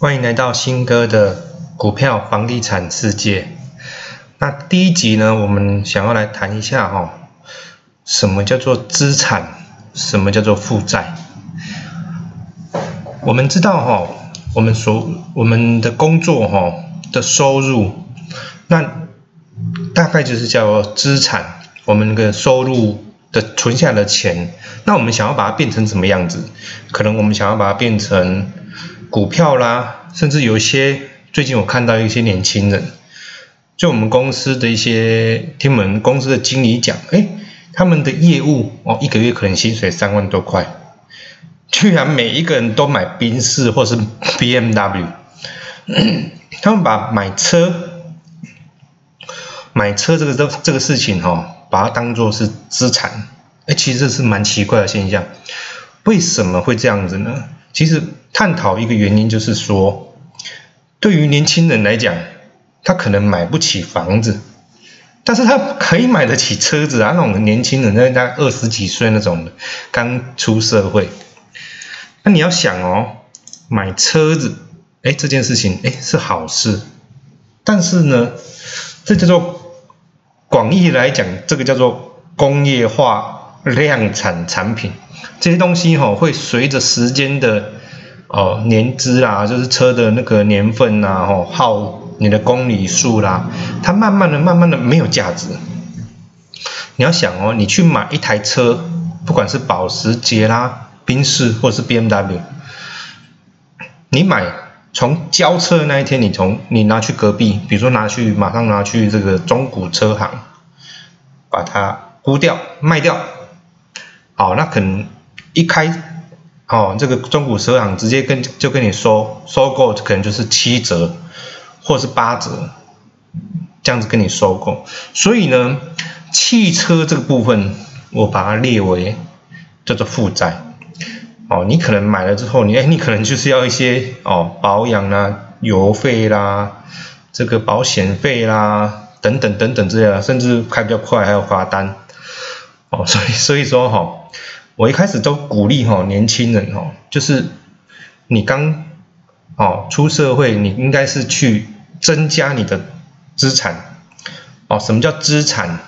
欢迎来到新哥的股票房地产世界。那第一集呢，我们想要来谈一下哈，什么叫做资产，什么叫做负债。我们知道哈，我们所我们的工作哈的收入，那大概就是叫资产，我们的收入的存下的钱。那我们想要把它变成什么样子？可能我们想要把它变成股票啦，甚至有一些最近我看到一些年轻人，就我们公司的一些听我们公司的经理讲，哎，他们的业务哦，一个月可能薪水三万多块，居然每一个人都买宾士或是 B M W，他们把买车买车这个这这个事情哈，把它当做是资产，哎，其实是蛮奇怪的现象，为什么会这样子呢？其实探讨一个原因就是说，对于年轻人来讲，他可能买不起房子，但是他可以买得起车子啊。那种年轻人，那大概二十几岁那种的，刚出社会，那你要想哦，买车子，哎，这件事情，哎，是好事，但是呢，这叫做广义来讲，这个叫做工业化。量产产品这些东西哈，会随着时间的哦年资啦，就是车的那个年份呐，吼耗你的公里数啦，它慢慢的、慢慢的没有价值。你要想哦，你去买一台车，不管是保时捷啦、宾士或是 B M W，你买从交车的那一天，你从你拿去隔壁，比如说拿去马上拿去这个中古车行，把它估掉卖掉。哦，那可能一开，哦，这个中古车行直接跟就跟你说收购，可能就是七折或是八折，这样子跟你收购。所以呢，汽车这个部分我把它列为叫做负债。哦，你可能买了之后，你哎，你可能就是要一些哦保养啦、油费啦、这个保险费啦等等等等之类的，甚至开比较快还有罚单。哦，所以所以说哈。我一开始都鼓励哈年轻人哈，就是你刚哦出社会，你应该是去增加你的资产哦。什么叫资产？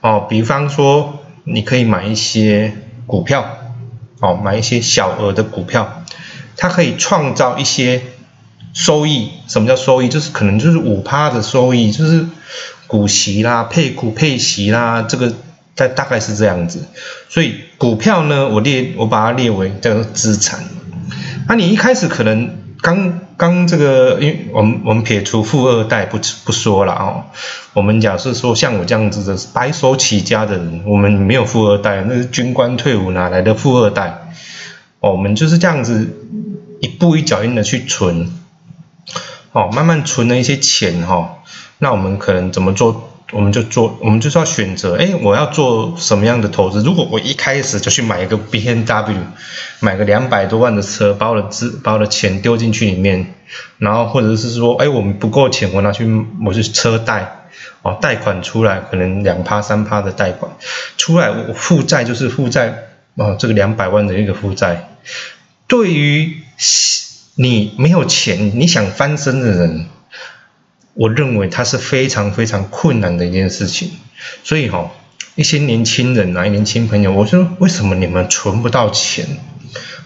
哦，比方说你可以买一些股票哦，买一些小额的股票，它可以创造一些收益。什么叫收益？就是可能就是五趴的收益，就是股息啦、配股配息啦，这个。大大概是这样子，所以股票呢，我列我把它列为叫做资产。那你一开始可能刚刚这个，因为我们我们撇除富二代不不说了哦，我们假设说像我这样子的白手起家的人，我们没有富二代，那是军官退伍哪来的富二代？我们就是这样子一步一脚印的去存，哦，慢慢存了一些钱哈，那我们可能怎么做？我们就做，我们就是要选择，哎，我要做什么样的投资？如果我一开始就去买一个 B N W，买个两百多万的车，把我的资，把我的钱丢进去里面，然后或者是说，哎，我们不够钱，我拿去，我是车贷，哦，贷款出来可能两趴三趴的贷款出来，我负债就是负债，哦，这个两百万的一个负债，对于你没有钱，你想翻身的人。我认为它是非常非常困难的一件事情，所以哈，一些年轻人啊，年轻朋友，我说为什么你们存不到钱？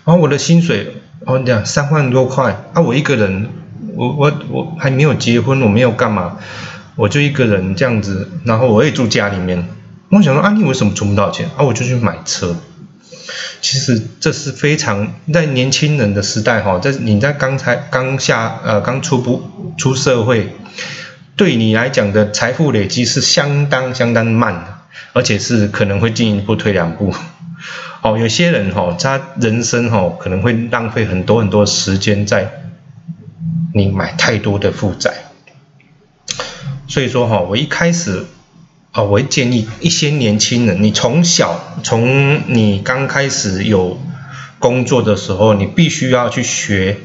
然后我的薪水，哦，讲三万多块啊，我一个人，我我我还没有结婚，我没有干嘛，我就一个人这样子，然后我也住家里面，我想说啊，你为什么存不到钱？啊，我就去买车。其实这是非常在年轻人的时代哈，在你在刚才刚下呃刚出不出社会，对你来讲的财富累积是相当相当慢的，而且是可能会进一步退两步。哦，有些人哈，他人生哈可能会浪费很多很多时间在你买太多的负债。所以说哈，我一开始。啊，我会建议一些年轻人，你从小从你刚开始有工作的时候，你必须要去学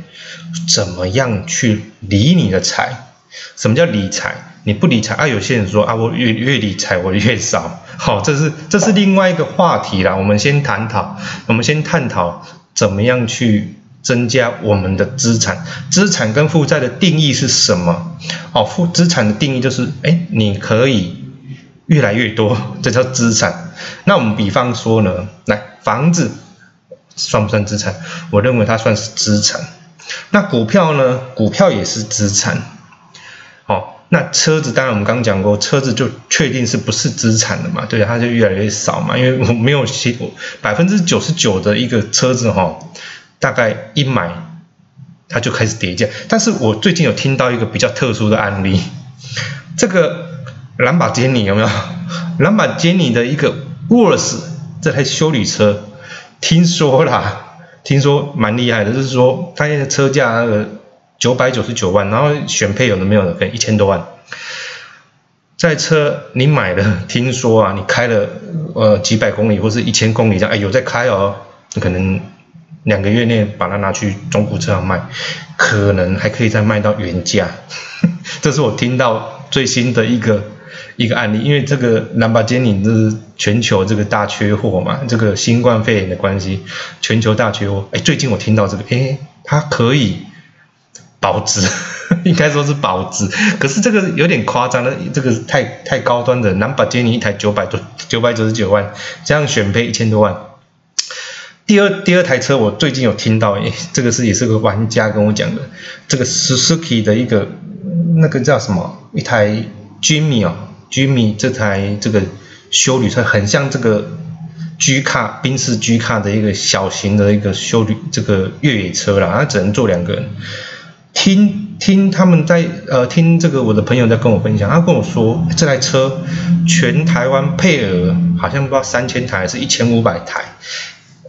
怎么样去理你的财。什么叫理财？你不理财啊？有些人说啊，我越越理财我越少。好，这是这是另外一个话题啦。我们先探讨，我们先探讨怎么样去增加我们的资产。资产跟负债的定义是什么？哦，负资产的定义就是，哎，你可以越来越多，这叫资产。那我们比方说呢，来房子算不算资产？我认为它算是资产。那股票呢？股票也是资产。好，那车子当然我们刚刚讲过，车子就确定是不是资产了嘛？对，它就越来越少嘛，因为我没有写百分之九十九的一个车子哈，大概一买它就开始跌价。但是我最近有听到一个比较特殊的案例，这个兰博基尼有没有？兰博基尼的一个 Worse 这台修理车，听说啦。听说蛮厉害的，就是说它的车价那个九百九十九万，然后选配有的没有的，可能一千多万。在车你买的，听说啊，你开了呃几百公里或是一千公里这样，哎有在开哦，可能两个月内把它拿去中古车行卖，可能还可以再卖到原价。这是我听到最新的一个。一个案例，因为这个兰博基尼是全球这个大缺货嘛，这个新冠肺炎的关系，全球大缺货。哎，最近我听到这个，哎，它可以保值，应该说是保值。可是这个有点夸张了，这个太太高端的兰博基尼一台九百多九百九十九万，这样选配一千多万。第二第二台车我最近有听到，哎，这个是也是个玩家跟我讲的，这个 Suzuki 的一个那个叫什么一台 Jimmy 哦。Jimmy 这台这个修旅车很像这个 G 卡宾士 G 卡的一个小型的一个修旅这个越野车啦，它只能坐两个人。听听他们在呃听这个我的朋友在跟我分享，他跟我说这台车全台湾配额好像不知道三千台还是一千五百台，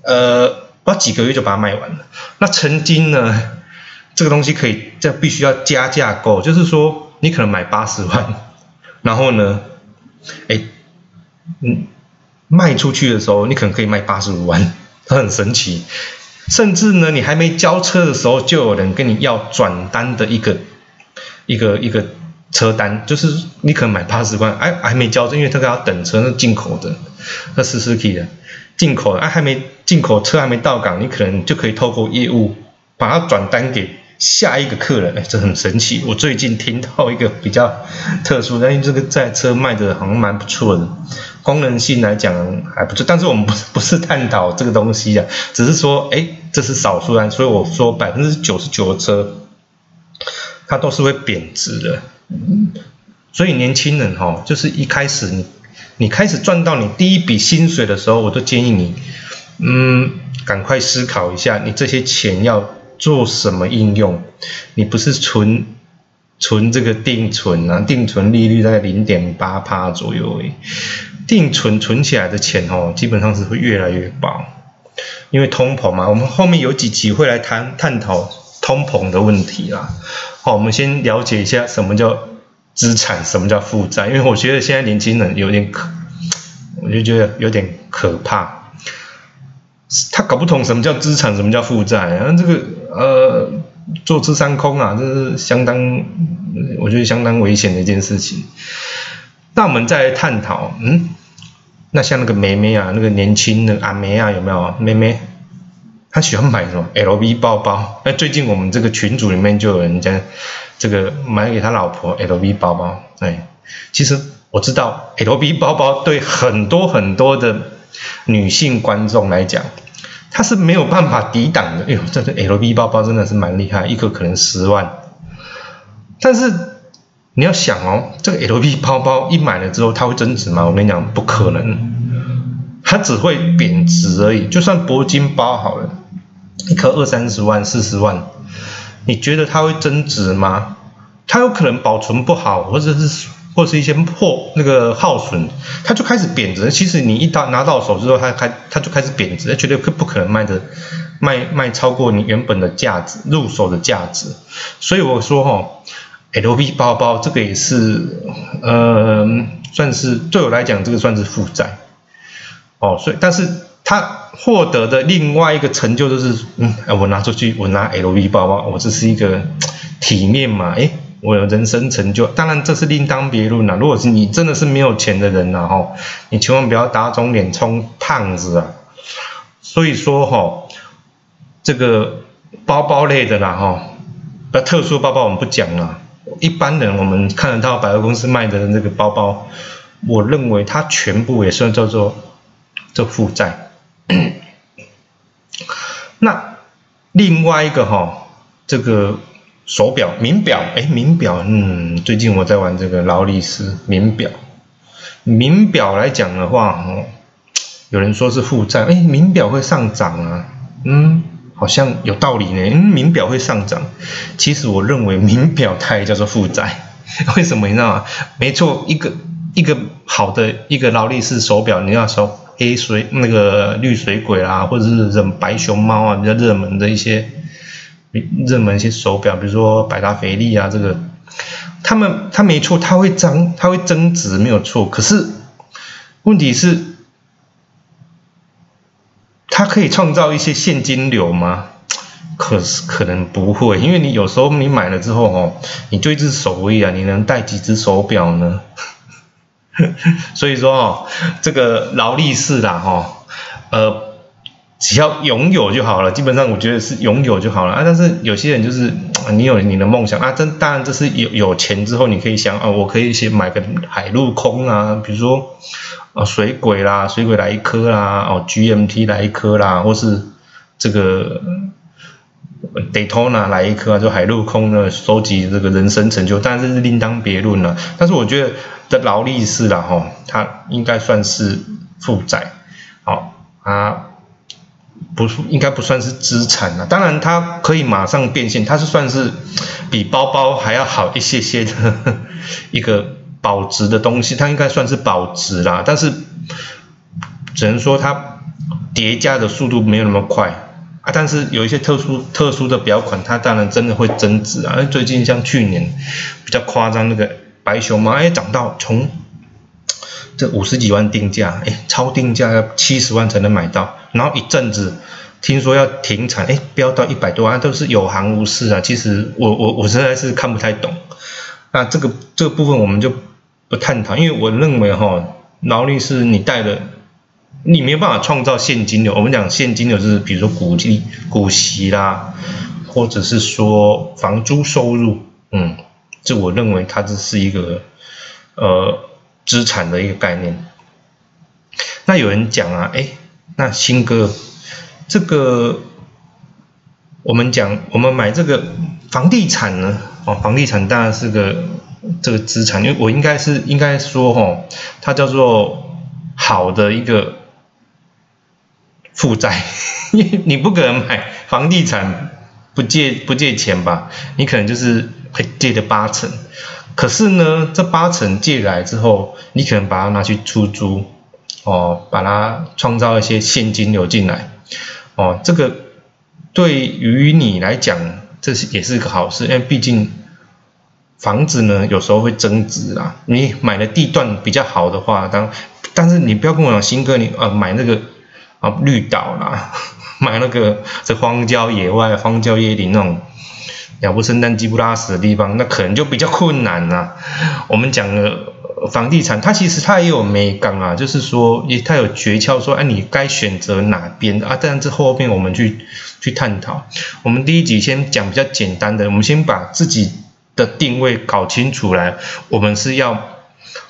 呃不知道几个月就把它卖完了。那曾经呢这个东西可以这必须要加价购，就是说你可能买八十万。然后呢，哎，嗯，卖出去的时候，你可能可以卖八十五万，它 很神奇。甚至呢，你还没交车的时候，就有人跟你要转单的一个一个一个车单，就是你可能买八十万，哎，还没交车，因为这个要等车，是进口的，那是 s u 的，进口的，哎，还没进口车还没到港，你可能就可以透过业务把它转单给。下一个客人，哎，这很神奇。我最近听到一个比较特殊，但是这个在车卖的好像蛮不错的，功能性来讲还不错。但是我们不是不是探讨这个东西啊，只是说，哎，这是少数案，所以我说百分之九十九的车，它都是会贬值的。所以年轻人哈，就是一开始你你开始赚到你第一笔薪水的时候，我都建议你，嗯，赶快思考一下，你这些钱要。做什么应用？你不是存存这个定存啊？定存利率在零点八趴左右诶。定存存起来的钱哦，基本上是会越来越薄，因为通膨嘛。我们后面有几集会来谈探讨通膨的问题啦。好，我们先了解一下什么叫资产，什么叫负债。因为我觉得现在年轻人有点可，我就觉得有点可怕。他搞不懂什么叫资产，什么叫负债，然后这个呃坐吃山空啊，这是相当我觉得相当危险的一件事情。那我们再来探讨，嗯，那像那个妹妹啊，那个年轻的阿梅啊，有没有妹妹？她喜欢买什么 LV 包包？那最近我们这个群组里面就有人家这个买给他老婆 LV 包包。哎，其实我知道 LV 包包对很多很多的女性观众来讲。它是没有办法抵挡的。哎呦，这个 LV 包包真的是蛮厉害，一个可能十万。但是你要想哦，这个 LV 包包一买了之后，它会增值吗？我跟你讲，不可能，它只会贬值而已。就算铂金包好了，一颗二三十万、四十万，你觉得它会增值吗？它有可能保存不好，或者是。或是一些破那个耗损，它就开始贬值。其实你一到拿到手之后，它开它就开始贬值，绝对不不可能卖的卖卖超过你原本的价值入手的价值。所以我说哈，LV 包包这个也是呃算是对我来讲这个算是负债哦。所以但是他获得的另外一个成就就是，嗯，我拿出去我拿 LV 包包，我这是一个体面嘛，诶。我有人生成就，当然这是另当别论了。如果是你真的是没有钱的人呐，哈，你千万不要打肿脸充胖子啊。所以说哈，这个包包类的啦哈，那特殊包包我们不讲了。一般人我们看得到百货公司卖的那个包包，我认为它全部也算叫做这负债。那另外一个哈，这个手表、名表，哎，名表，嗯，最近我在玩这个劳力士名表。名表来讲的话，哦，有人说是负债，哎，名表会上涨啊，嗯。好像有道理呢，嗯，名表会上涨。其实我认为名表它也叫做负债，为什么你知道吗？没错，一个一个好的一个劳力士手表，你要说黑水那个绿水鬼啊，或者是什么白熊猫啊，比较热门的一些热门一些手表，比如说百达翡丽啊，这个，他们他没错，他会增他会增值没有错，可是问题是。它可以创造一些现金流吗？可是可能不会，因为你有时候你买了之后哦，你就一只手而已啊，你能戴几只手表呢？所以说哦，这个劳力士啦哈，呃，只要拥有就好了，基本上我觉得是拥有就好了啊。但是有些人就是你有你的梦想啊，这当然这是有有钱之后你可以想啊，我可以先买个海陆空啊，比如说。哦，水鬼啦，水鬼来一颗啦，哦，GMT 来一颗啦，或是这个 Daytona 来一颗啊，就海陆空的收集这个人生成就，但是是另当别论了。但是我觉得的劳力士啦，吼，它应该算是负债，好，啊不是应该不算是资产啊。当然它可以马上变现，它是算是比包包还要好一些些的 一个。保值的东西，它应该算是保值啦，但是只能说它叠加的速度没有那么快啊。但是有一些特殊特殊的表款，它当然真的会增值啊。最近像去年比较夸张那个白熊猫，哎，涨到从这五十几万定价，哎，超定价要七十万才能买到，然后一阵子听说要停产，哎，飙到一百多万，都是有行无市啊。其实我我我实在是看不太懂，那这个这个部分我们就。不探讨，因为我认为哈，劳力士你带的，你没有办法创造现金流。我们讲现金流是，比如说股息、股息啦，或者是说房租收入，嗯，这我认为它这是一个呃资产的一个概念。那有人讲啊，哎，那新哥，这个我们讲，我们买这个房地产呢，哦，房地产当然是个。这个资产，因为我应该是应该说，哦，它叫做好的一个负债，你 你不可能买房地产不借不借钱吧？你可能就是借的八成，可是呢，这八成借来之后，你可能把它拿去出租，哦，把它创造一些现金流进来，哦，这个对于你来讲，这是也是个好事，因为毕竟。房子呢，有时候会增值啊。你买的地段比较好的话，当但是你不要跟我讲新哥，你呃买那个啊绿岛啦，买那个这荒郊野外、荒郊野岭那种鸟不生蛋、鸡不拉屎的地方，那可能就比较困难啊。我们讲的房地产，它其实它也有美感啊，就是说也它有诀窍，说哎你该选择哪边啊？但是后面我们去去探讨。我们第一集先讲比较简单的，我们先把自己。的定位搞清楚来，我们是要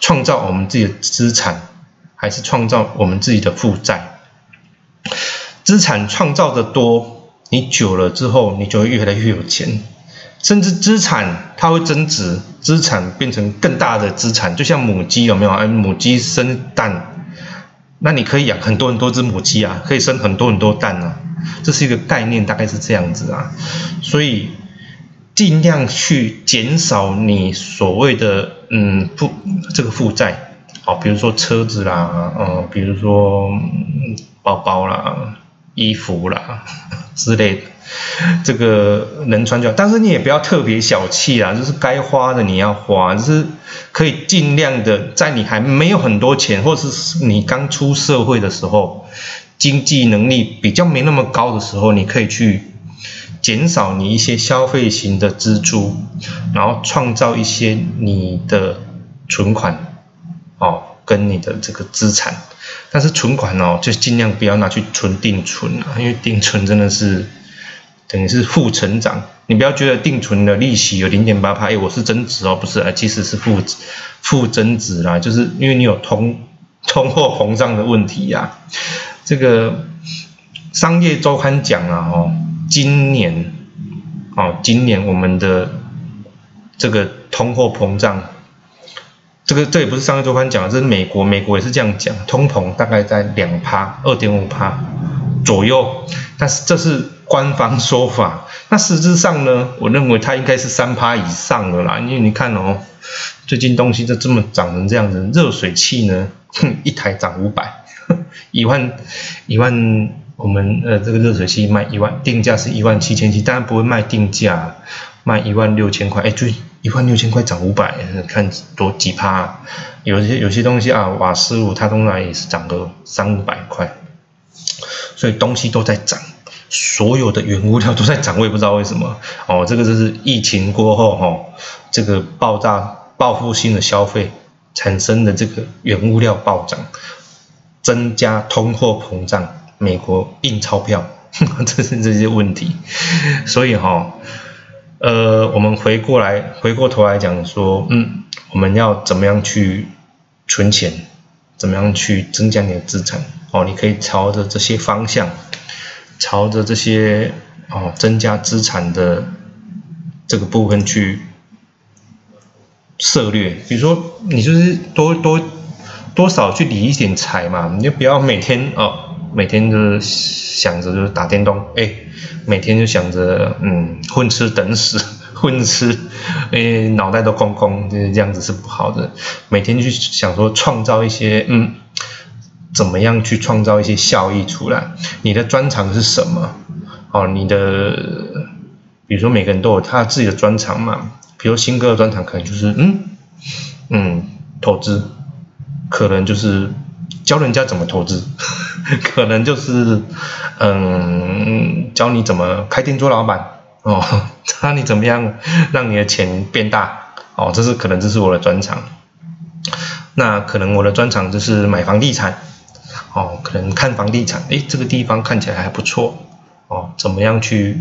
创造我们自己的资产，还是创造我们自己的负债？资产创造的多，你久了之后，你就会越来越有钱，甚至资产它会增值，资产变成更大的资产，就像母鸡有没有？哎，母鸡生蛋，那你可以养很多很多只母鸡啊，可以生很多很多蛋啊，这是一个概念，大概是这样子啊，所以。尽量去减少你所谓的嗯负这个负债，好，比如说车子啦，嗯，比如说包包啦、衣服啦之类的，这个能穿就。但是你也不要特别小气啊，就是该花的你要花，就是可以尽量的在你还没有很多钱，或者是你刚出社会的时候，经济能力比较没那么高的时候，你可以去。减少你一些消费型的支出，然后创造一些你的存款，哦，跟你的这个资产。但是存款哦，就尽量不要拿去存定存啊，因为定存真的是等于是负成长。你不要觉得定存的利息有零点八趴，哎，我是增值哦，不是啊，其实是负负增值啦，就是因为你有通通货膨胀的问题呀。这个商业周刊讲啊，哦，今年，哦，今年我们的这个通货膨胀，这个这也不是商业周刊讲的，这是美国，美国也是这样讲，通膨大概在两趴，二点五趴左右，但是这是。官方说法，那实质上呢？我认为它应该是三趴以上的啦，因为你看哦，最近东西就这么涨成这样子，热水器呢，哼一台涨五百，一万一万，我们呃这个热水器卖一万，定价是一万七千七，当然不会卖定价，卖一万六千块，哎，就一万六千块涨五百，看多几趴，有些有些东西啊，瓦斯炉它通常也是涨个三五百块，所以东西都在涨。所有的原物料都在涨，我也不知道为什么哦。这个就是疫情过后哈，这个爆炸报复性的消费产生的这个原物料暴涨，增加通货膨胀，美国印钞票，这是这些问题。所以哈，呃，我们回过来回过头来讲说，嗯，我们要怎么样去存钱，怎么样去增加你的资产哦？你可以朝着这些方向。朝着这些哦增加资产的这个部分去策略，比如说你就是多多多少去理一点财嘛，你就不要每天哦每天就是想着就是打电动，哎，每天就想着嗯混吃等死混吃，哎脑袋都空空，就是这样子是不好的，每天去想说创造一些嗯。怎么样去创造一些效益出来？你的专长是什么？哦，你的，比如说每个人都有他自己的专长嘛。比如新哥的专长可能就是嗯嗯投资，可能就是教人家怎么投资，可能就是嗯教你怎么开店做老板哦，教你怎么样让你的钱变大哦，这是可能这是我的专长。那可能我的专长就是买房地产。哦，可能看房地产，诶，这个地方看起来还不错，哦，怎么样去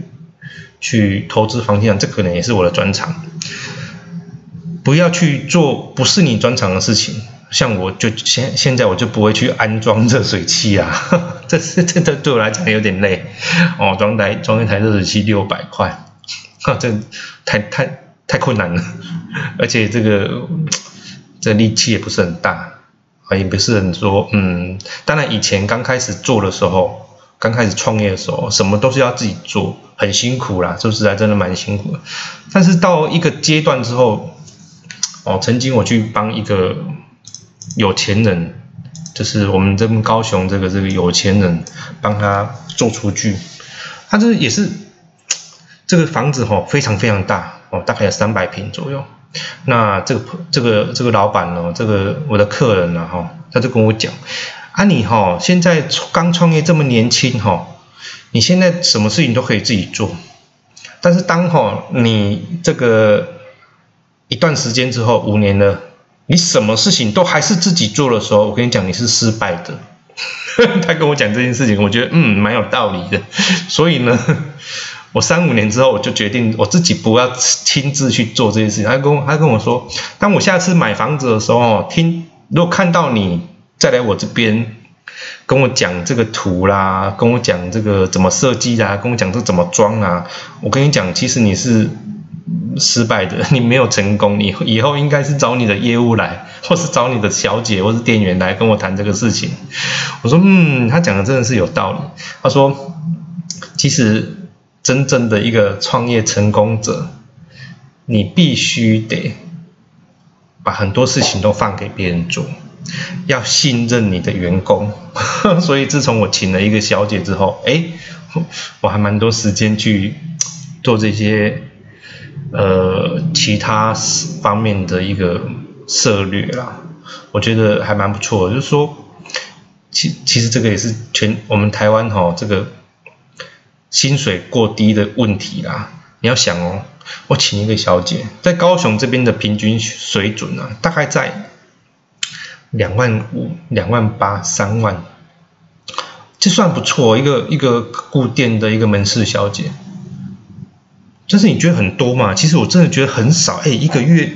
去投资房地产？这可能也是我的专长。不要去做不是你专长的事情，像我就现现在我就不会去安装热水器啊，这是这这对我来讲有点累，哦，装台装一台热水器六百块，哈，这太太太困难了，而且这个这力气也不是很大。也不是很说，嗯，当然以前刚开始做的时候，刚开始创业的时候，什么都是要自己做，很辛苦啦，说实在真的蛮辛苦的。但是到一个阶段之后，哦，曾经我去帮一个有钱人，就是我们这边高雄这个这个有钱人，帮他做厨具，他这也是这个房子哈，非常非常大哦，大概有三百平左右。那这个这个这个老板呢，这个我的客人呢，哈，他就跟我讲，啊，你哈现在刚创业这么年轻哈，你现在什么事情都可以自己做，但是当哈你这个一段时间之后，五年了，你什么事情都还是自己做的时候，我跟你讲，你是失败的。他跟我讲这件事情，我觉得嗯蛮有道理的，所以呢。我三五年之后，我就决定我自己不要亲自去做这些事情。他跟我他跟我说，当我下次买房子的时候，听如果看到你再来我这边跟我讲这个图啦，跟我讲这个怎么设计啦，跟我讲这怎么装啊，我跟你讲，其实你是失败的，你没有成功，你以后应该是找你的业务来，或是找你的小姐或是店员来跟我谈这个事情。我说，嗯，他讲的真的是有道理。他说，其实。真正的一个创业成功者，你必须得把很多事情都放给别人做，要信任你的员工。所以自从我请了一个小姐之后，哎，我还蛮多时间去做这些呃其他方面的一个策略啦。我觉得还蛮不错，就是说，其其实这个也是全我们台湾哈这个。薪水过低的问题啦，你要想哦，我请一个小姐，在高雄这边的平均水准啊，大概在两万五、两万八、三万，这算不错。一个一个固定的一个门市小姐，就是你觉得很多嘛？其实我真的觉得很少。哎，一个月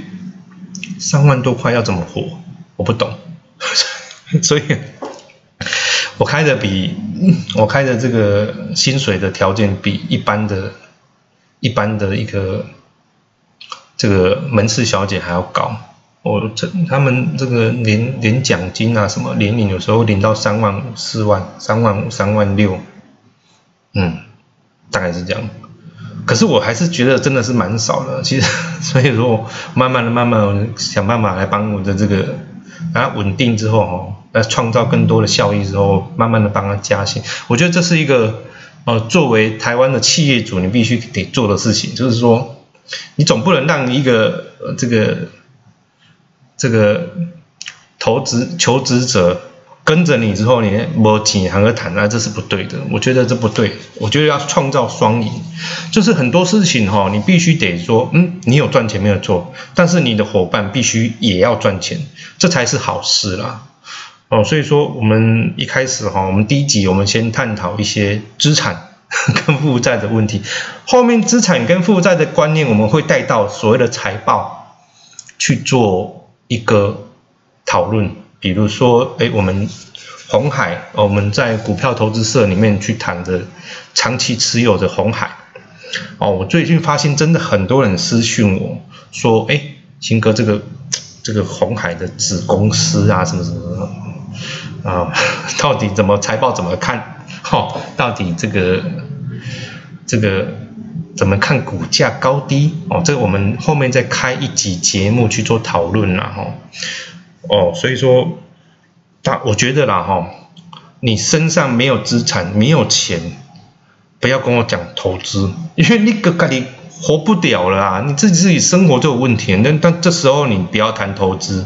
三万多块要怎么活？我不懂。所以，我开的比我开的这个薪水的条件比一般的、一般的一个这个门市小姐还要高。我这他们这个连连奖金啊什么连领，有时候领到三万五、四万、三万五、三万六，嗯，大概是这样。可是我还是觉得真的是蛮少的。其实，所以说慢慢的、慢慢想办法来帮我的这个，然后稳定之后哈，来创造更多的效益之后，慢慢的帮他加薪。我觉得这是一个呃，作为台湾的企业主，你必须得做的事情，就是说，你总不能让一个呃这个。这个投资求职者跟着你之后，你摸几行个谈啊，这是不对的。我觉得这不对，我觉得要创造双赢，就是很多事情哈，你必须得说，嗯，你有赚钱没有错，但是你的伙伴必须也要赚钱，这才是好事啦。哦，所以说我们一开始哈，我们第一集我们先探讨一些资产 跟负债的问题，后面资产跟负债的观念，我们会带到所谓的财报去做。一个讨论，比如说，哎，我们红海，我们在股票投资社里面去谈的长期持有的红海，哦，我最近发现真的很多人私讯我说，哎，秦哥，这个这个红海的子公司啊，什么什么啊，到底怎么财报怎么看？哈，到底这个这个。怎么看股价高低？哦，这个我们后面再开一集节目去做讨论啦，哈。哦，所以说，大我觉得啦，哈，你身上没有资产，没有钱，不要跟我讲投资，因为你个个你活不了了啊，你自己自己生活都有问题。那但这时候你不要谈投资。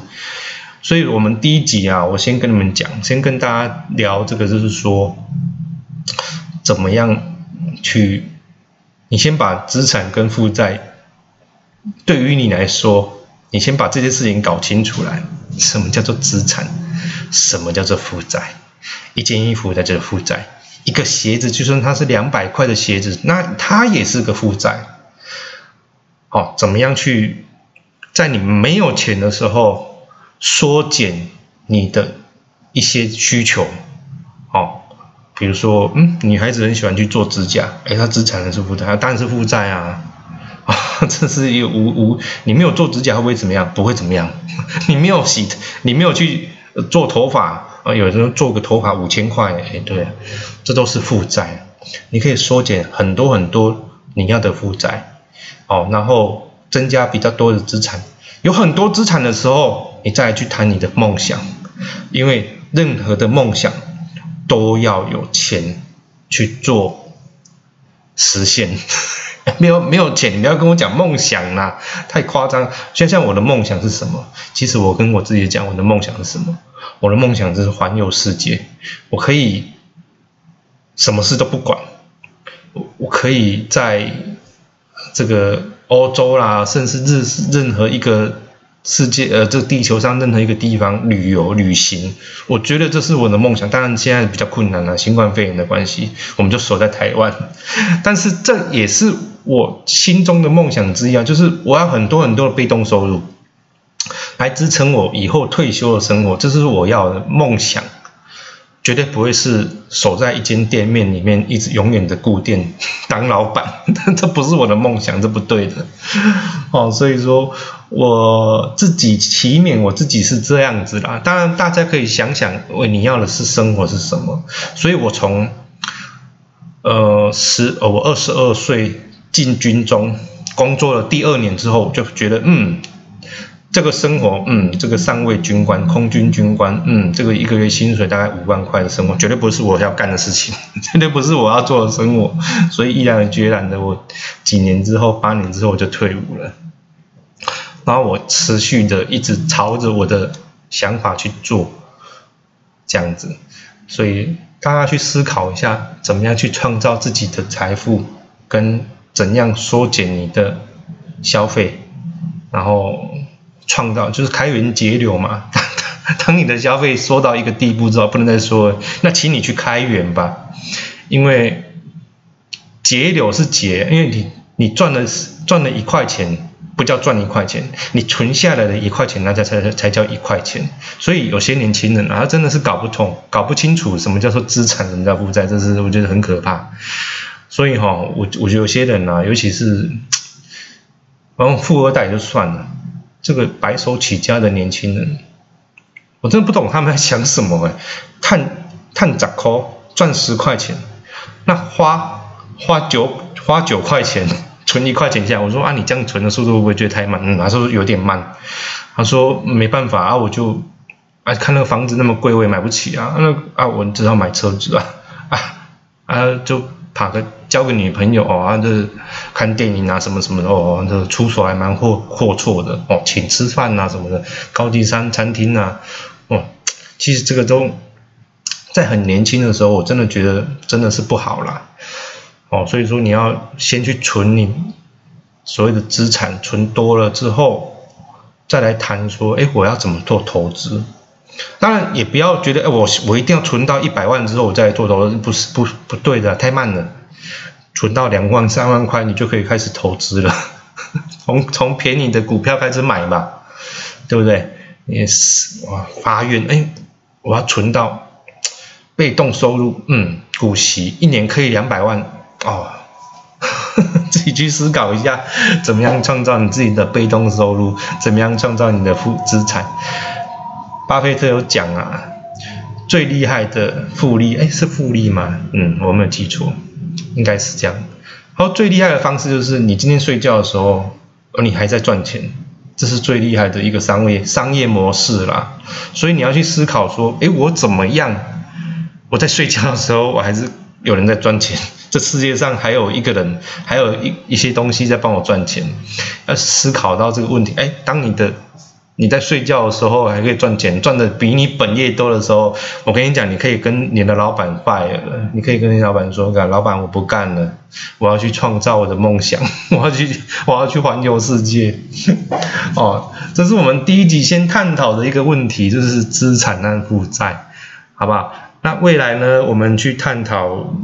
所以我们第一集啊，我先跟你们讲，先跟大家聊这个，就是说，怎么样去。你先把资产跟负债，对于你来说，你先把这些事情搞清楚来。什么叫做资产？什么叫做负债？一件衣服在这负债，一个鞋子就算它是两百块的鞋子，那它也是个负债。好，怎么样去在你没有钱的时候缩减你的一些需求？好。比如说，嗯，女孩子很喜欢去做指甲，哎，她资产还是负债？当然是负债啊！啊，这是一个无无，你没有做指甲会不会怎么样？不会怎么样。你没有洗，你没有去做头发啊？有人做个头发五千块，哎，对，这都是负债。你可以缩减很多很多你要的负债，哦，然后增加比较多的资产。有很多资产的时候，你再去谈你的梦想，因为任何的梦想。都要有钱去做实现，没有没有钱，你不要跟我讲梦想啦，太夸张。像像我的梦想是什么？其实我跟我自己讲，我的梦想是什么？我的梦想就是环游世界，我可以什么事都不管，我我可以在这个欧洲啦，甚至日任何一个。世界呃，这地球上任何一个地方旅游旅行，我觉得这是我的梦想。当然现在比较困难了，新冠肺炎的关系，我们就守在台湾。但是这也是我心中的梦想之一啊，就是我要很多很多的被动收入，来支撑我以后退休的生活，这是我要的梦想。绝对不会是守在一间店面里面，一直永远的固店 当老板，这不是我的梦想，这不对的。哦，所以说我自己起免我自己是这样子啦。当然，大家可以想想，喂，你要的是生活是什么？所以我从呃十，我二十二岁进军中工作了第二年之后，就觉得嗯。这个生活，嗯，这个上尉军官、空军军官，嗯，这个一个月薪水大概五万块的生活，绝对不是我要干的事情，绝对不是我要做的生活，所以毅然决然的，我几年之后，八年之后我就退伍了。然后我持续的一直朝着我的想法去做，这样子，所以大家去思考一下，怎么样去创造自己的财富，跟怎样缩减你的消费，然后。创造就是开源节流嘛。当你的消费缩到一个地步之后，不能再说，那请你去开源吧。因为节流是节，因为你你赚了赚了一块钱，不叫赚一块钱，你存下来的一块钱，那才才才叫一块钱。所以有些年轻人啊，他真的是搞不通、搞不清楚什么叫做资产，什么叫负债，这是我觉得很可怕。所以哈，我我觉得有些人啊，尤其是，然后富二代就算了，这个白手起家的年轻人，我真的不懂他们在想什么哎，探探十块赚十块钱，那花花九花九块钱 存一块钱下来，我说啊，你这样存的速度会不会觉得太慢？嗯，他说有点慢，他说没办法啊，我就啊看那个房子那么贵，我也买不起啊，那啊我只好买车子啊啊啊就。交个女朋友哦，啊，这看电影啊，什么什么的哦，这出手还蛮阔阔绰的哦，请吃饭啊什么的，高级餐餐厅啊，哦，其实这个都在很年轻的时候，我真的觉得真的是不好啦，哦，所以说你要先去存你所谓的资产，存多了之后，再来谈说，哎，我要怎么做投资。当然也不要觉得，哎，我我一定要存到一百万之后我再做投资，不是不不对的，太慢了。存到两万三万块，你就可以开始投资了。从从便宜的股票开始买吧，对不对？也是哇，发愿，哎，我要存到被动收入，嗯，股息一年可以两百万哦。自己去思考一下，怎么样创造你自己的被动收入，怎么样创造你的负资产。巴菲特有讲啊，最厉害的复利，哎，是复利吗？嗯，我没有记错，应该是这样。然后最厉害的方式就是你今天睡觉的时候，而你还在赚钱，这是最厉害的一个商业商业模式啦。所以你要去思考说，哎，我怎么样？我在睡觉的时候，我还是有人在赚钱。这世界上还有一个人，还有一一些东西在帮我赚钱。要思考到这个问题，哎，当你的。你在睡觉的时候还可以赚钱，赚的比你本业多的时候，我跟你讲，你可以跟你的老板拜了，你可以跟你老板说，老板我不干了，我要去创造我的梦想，我要去，我要去环游世界。哦，这是我们第一集先探讨的一个问题，就是资产和负债，好不好？那未来呢，我们去探讨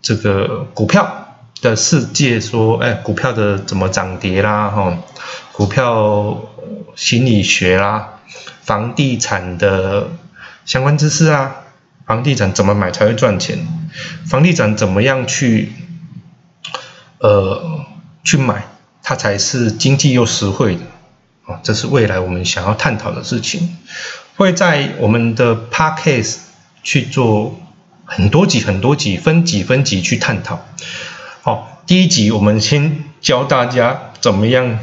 这个股票的世界，说，哎，股票的怎么涨跌啦，哈，股票。心理学啦，房地产的相关知识啊，房地产怎么买才会赚钱？房地产怎么样去呃去买，它才是经济又实惠的啊？这是未来我们想要探讨的事情，会在我们的 podcast 去做很多集很多集分几分集去探讨。第一集我们先教大家怎么样。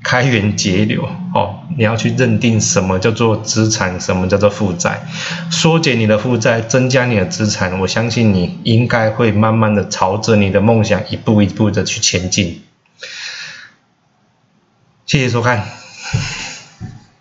开源节流，哦，你要去认定什么叫做资产，什么叫做负债，缩减你的负债，增加你的资产，我相信你应该会慢慢的朝着你的梦想一步一步的去前进。谢谢收看。